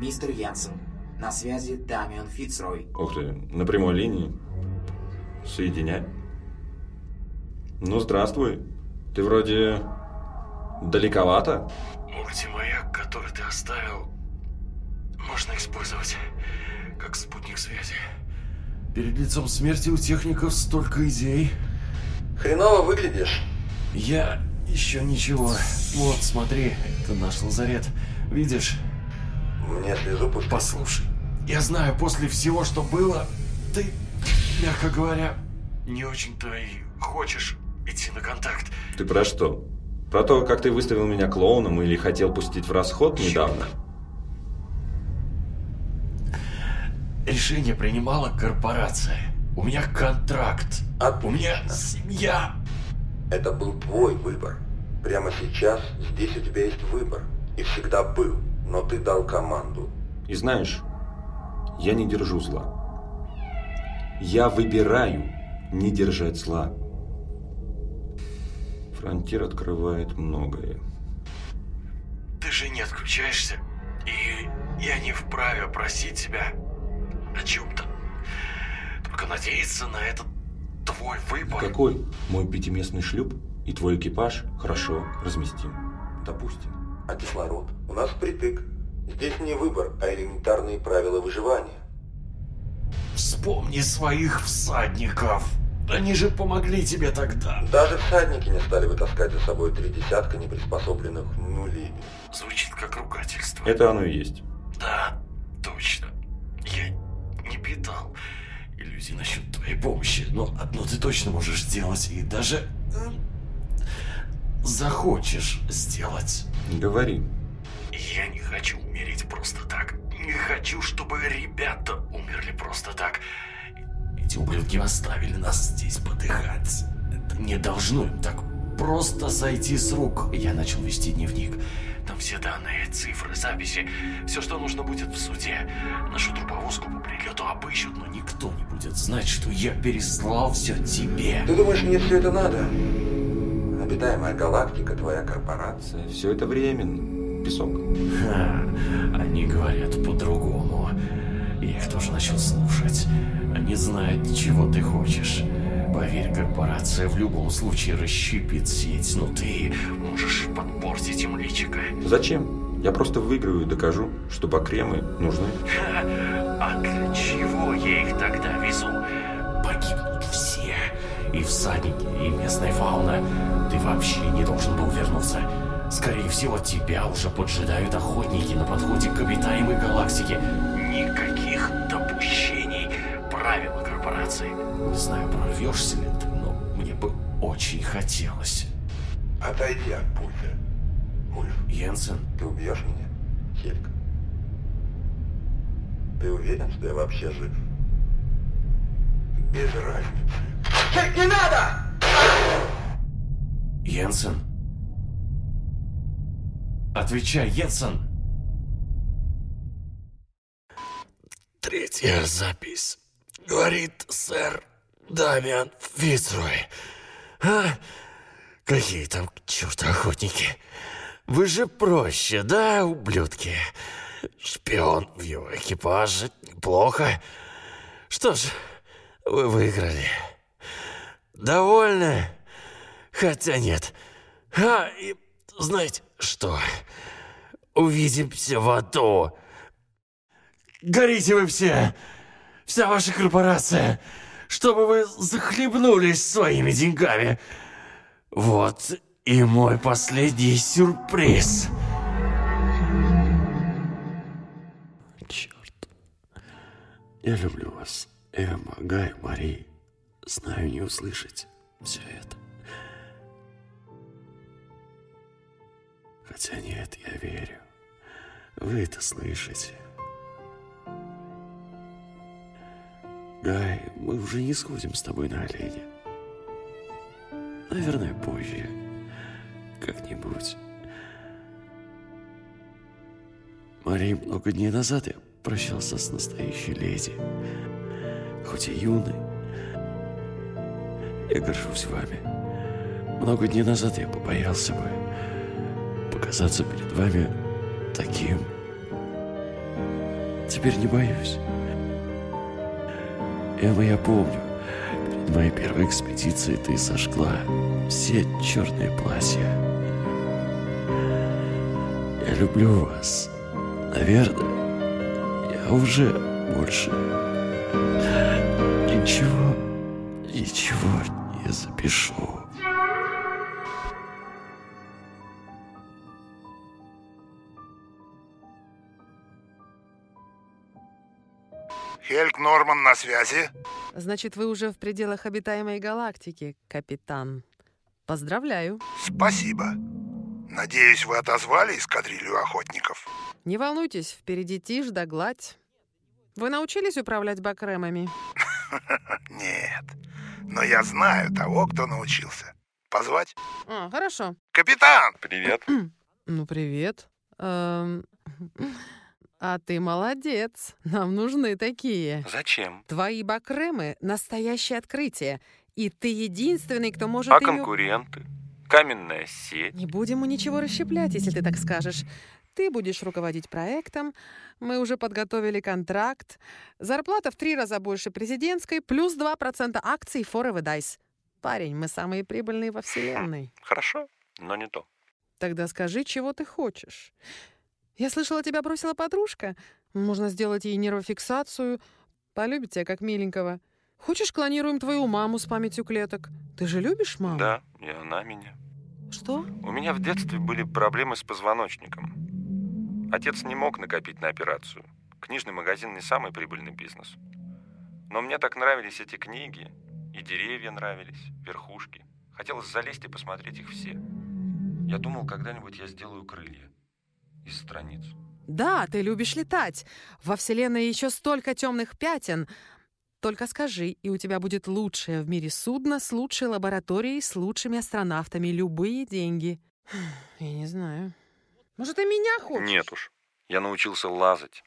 Мистер Янсен, на связи Дамиан Фицрой. Ух ты, на прямой линии. Соединяй. Ну, здравствуй. Ты вроде далековато. Мультимаяк, который ты оставил, можно использовать как спутник связи. Перед лицом смерти у техников столько идей. Хреново выглядишь. Я еще ничего. Вот, смотри, это наш лазарет. Видишь? Мне слезу пустить. Послушай, я знаю, после всего, что было, ты, мягко говоря, не очень-то и хочешь идти на контакт. Ты про что? Про то, как ты выставил меня клоуном или хотел пустить в расход недавно? Решение принимала корпорация. У меня контракт. Отлично. У меня семья. Это был твой выбор. Прямо сейчас здесь у тебя есть выбор. И всегда был. Но ты дал команду. И знаешь, я не держу зла. Я выбираю не держать зла. Фронтир открывает многое. Ты же не отключаешься. И я не вправе просить тебя о чем-то. Только надеяться на этот твой выбор. Какой мой пятиместный шлюп и твой экипаж хорошо разместим? Допустим. А кислород? У нас впритык. Здесь не выбор, а элементарные правила выживания. Вспомни своих всадников. Они же помогли тебе тогда. Даже всадники не стали бы таскать за собой три десятка неприспособленных нулей. Звучит как ругательство. Это оно и есть. Да, точно. Я не питал иллюзий насчет твоей помощи, но одно ты точно можешь сделать и даже захочешь сделать. Говори. Я не хочу умереть просто так. Не хочу, чтобы ребята умерли просто так. Эти ублюдки оставили нас здесь подыхать. Это не должно им так просто сойти с рук. Я начал вести дневник. Там все данные, цифры, записи. Все, что нужно будет в суде. Нашу труповозку по прилету обыщут, но никто не будет знать, что я переслал все тебе. Ты думаешь, мне все это надо? Обитаемая галактика, твоя корпорация. Все это временно. Песок. Ха, они говорят по-другому. Я их тоже начал слушать. Они знают, чего ты хочешь. Поверь, корпорация в любом случае расщепит сеть, но ты можешь подпортить им личико. Зачем? Я просто выиграю и докажу, что бакремы нужны. Ха, а для чего я их тогда везу? Погибнут все. И всадники, и местная фауна. Ты вообще не должен был вернуться. Скорее всего, тебя уже поджидают охотники на подходе к обитаемой галактике. Никаких допущений. Правила корпорации. Не знаю, прорвешься ли ты, но мне бы очень хотелось. Отойди от пульта. Ульф, Йенсен, ты убьешь меня? Хелька. Ты уверен, что я вообще жив? Без разницы. Не надо! Йенсен. Отвечай, Йенсен. Третья запись. Говорит сэр Дамиан Фицрой. А? Какие там к черту охотники? Вы же проще, да, ублюдки? Шпион в его экипаже. Неплохо. Что ж, вы выиграли. Довольны? Хотя нет. А, и знаете что? Увидимся в аду. Горите вы все! Вся ваша корпорация! Чтобы вы захлебнулись своими деньгами. Вот и мой последний сюрприз. Черт. Я люблю вас, Эмма, Гай, Мари. Знаю, не услышать все это. Хотя нет, я верю. Вы это слышите. Гай, мы уже не сходим с тобой на оленя. Наверное, позже. Как-нибудь. Мари, много дней назад я прощался с настоящей леди. Хоть и юной. Я горжусь вами. Много дней назад я побоялся бы показаться перед вами таким. теперь не боюсь. Эмма, я помню, перед моей первой экспедицией ты сожгла все черные платья. Я люблю вас. Наверное, я уже больше ничего, ничего не запишу. Хельк Норман на связи. Значит, вы уже в пределах обитаемой галактики, капитан. Поздравляю. Спасибо. Надеюсь, вы отозвали эскадрилью охотников. Не волнуйтесь, впереди тишь да гладь. Вы научились управлять бакремами? Нет. Но я знаю того, кто научился. Позвать? А, хорошо. Капитан! Привет. Ну, привет. Эм, А ты молодец. Нам нужны такие. Зачем? Твои бакремы — настоящее открытие. И ты единственный, кто может А ими- конкуренты? Каменная сеть? Не будем мы ничего расщеплять, если ты так скажешь. Ты будешь руководить проектом. Мы уже подготовили контракт. Зарплата в три раза больше президентской, плюс 2% акций Forever Dice. Парень, мы самые прибыльные во Вселенной. Хорошо, но не то. Тогда скажи, чего ты хочешь. Я слышала, тебя бросила подружка. Можно сделать ей нейрофиксацию. Полюбит тебя как миленького. Хочешь, клонируем твою маму с памятью клеток? Ты же любишь маму? Да, и она меня. Что? У меня в детстве были проблемы с позвоночником. Отец не мог накопить на операцию. Книжный магазин не самый прибыльный бизнес. Но мне так нравились эти книги. И деревья нравились, верхушки. Хотелось залезть и посмотреть их все. Я думал, когда-нибудь я сделаю крылья из страниц. Да, ты любишь летать. Во Вселенной еще столько темных пятен. Только скажи, и у тебя будет лучшее в мире судно с лучшей лабораторией, с лучшими астронавтами. Любые деньги. Я не знаю. Может, и меня хочешь? Нет уж. Я научился лазать.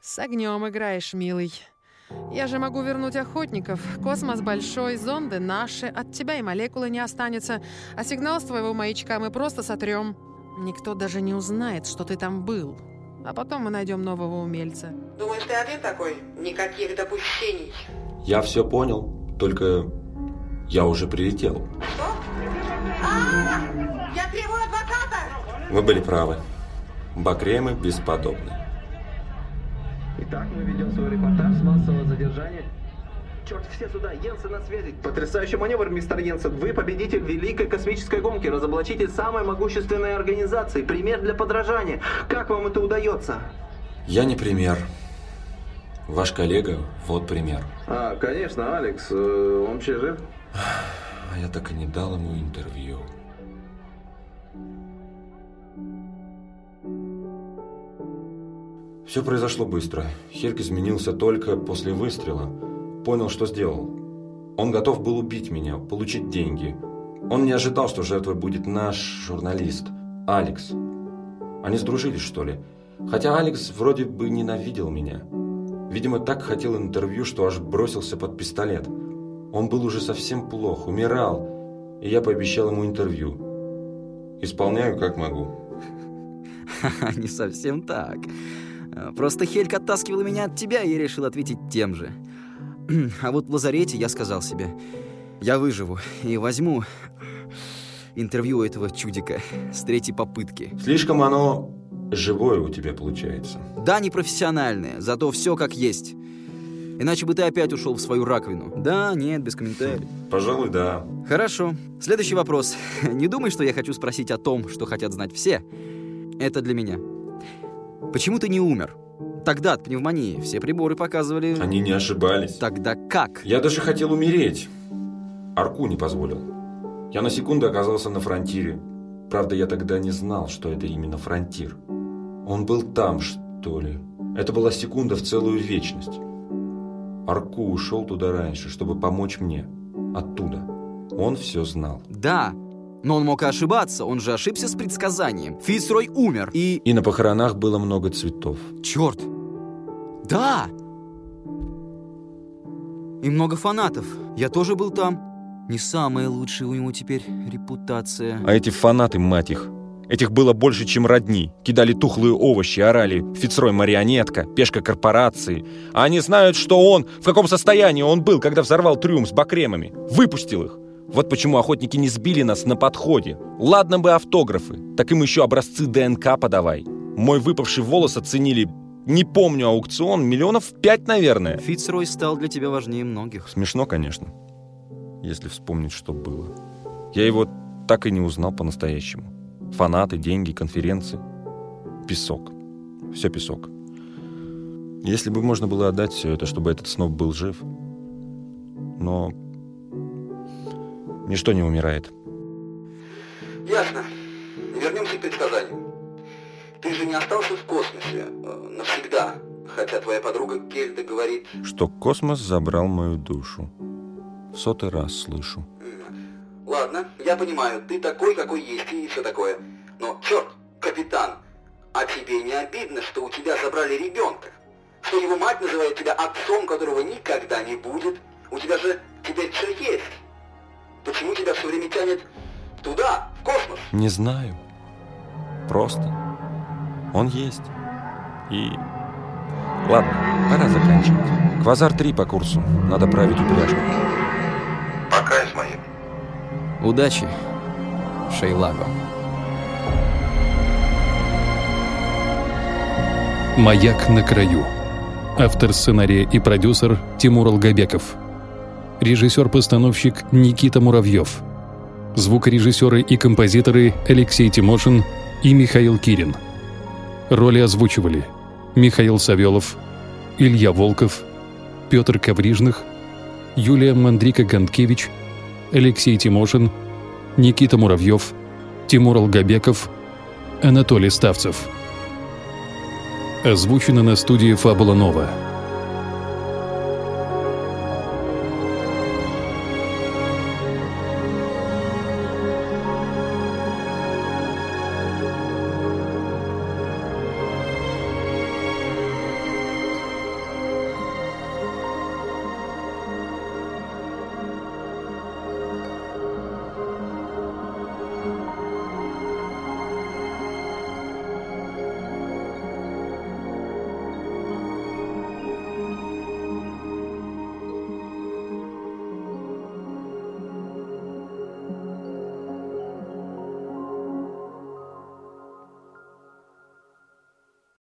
С огнем играешь, милый. Я же могу вернуть охотников. Космос большой, зонды наши. От тебя и молекулы не останется. А сигнал с твоего маячка мы просто сотрем. Никто даже не узнает, что ты там был. А потом мы найдем нового умельца. Думаешь, ты один такой? Никаких допущений. Я все понял, только я уже прилетел. Что? А, я требую адвоката! Вы были правы. Бакремы бесподобны. Итак, мы ведем свой репортаж с массового задержания. Черт, все сюда, Йенсен на связи. Потрясающий маневр, мистер Йенсен. Вы победитель великой космической гонки, разоблачитель самой могущественной организации, пример для подражания. Как вам это удается? Я не пример. Ваш коллега – вот пример. А, конечно, Алекс. Он вообще жив? А я так и не дал ему интервью. Все произошло быстро. Хельк изменился только после выстрела. Понял, что сделал. Он готов был убить меня, получить деньги. Он не ожидал, что жертвой будет наш журналист, Алекс. Они сдружились, что ли? Хотя Алекс вроде бы ненавидел меня. Видимо, так хотел интервью, что аж бросился под пистолет. Он был уже совсем плох, умирал, и я пообещал ему интервью. Исполняю, как могу. Не совсем так. Просто Хельк оттаскивал меня от тебя, и я решил ответить тем же. А вот в лазарете я сказал себе, я выживу и возьму интервью у этого чудика с третьей попытки. Слишком оно живое у тебя получается. Да, непрофессиональное, зато все как есть. Иначе бы ты опять ушел в свою раковину. Да, нет, без комментариев. Пожалуй, да. Хорошо. Следующий вопрос. Не думай, что я хочу спросить о том, что хотят знать все. Это для меня. Почему ты не умер? Тогда от пневмонии все приборы показывали... Они не ошибались. Тогда как? Я даже хотел умереть. Арку не позволил. Я на секунду оказался на фронтире. Правда, я тогда не знал, что это именно фронтир. Он был там, что ли. Это была секунда в целую вечность. Арку ушел туда раньше, чтобы помочь мне. Оттуда. Он все знал. Да, но он мог и ошибаться, он же ошибся с предсказанием. Фицрой умер, и... И на похоронах было много цветов. Черт! Да! И много фанатов. Я тоже был там. Не самая лучшая у него теперь репутация. А эти фанаты, мать их, Этих было больше, чем родни. Кидали тухлые овощи, орали «Фицрой марионетка», «Пешка корпорации». А они знают, что он, в каком состоянии он был, когда взорвал трюм с бакремами. Выпустил их. Вот почему охотники не сбили нас на подходе. Ладно бы автографы, так им еще образцы ДНК подавай. Мой выпавший волос оценили, не помню, аукцион, миллионов пять, наверное. Фицрой стал для тебя важнее многих. Смешно, конечно, если вспомнить, что было. Я его так и не узнал по-настоящему. Фанаты, деньги, конференции. Песок. Все песок. Если бы можно было отдать все это, чтобы этот сноб был жив. Но ничто не умирает. Ясно. Вернемся к предсказанию. Ты же не остался в космосе э, навсегда, хотя твоя подруга Кельда говорит... Что космос забрал мою душу. В сотый раз слышу. Ладно, я понимаю, ты такой, какой есть, и все такое. Но, черт, капитан, а тебе не обидно, что у тебя забрали ребенка? Что его мать называет тебя отцом, которого никогда не будет? У тебя же теперь все есть. Почему тебя все время тянет туда, в космос? Не знаю. Просто. Он есть. И... Ладно, пора заканчивать. Квазар-3 по курсу. Надо править упряжку. Пока, Исмаил. Удачи, Шейлаго. «Маяк на краю». Автор сценария и продюсер Тимур Алгабеков. Режиссер-постановщик Никита Муравьев. Звукорежиссеры и композиторы Алексей Тимошин и Михаил Кирин. Роли озвучивали Михаил Савелов, Илья Волков, Петр Коврижных, Юлия Мандрика-Гонткевич, Алексей Тимошин, Никита Муравьев, Тимур Алгабеков, Анатолий Ставцев. Озвучено на студии «Фабула Нова».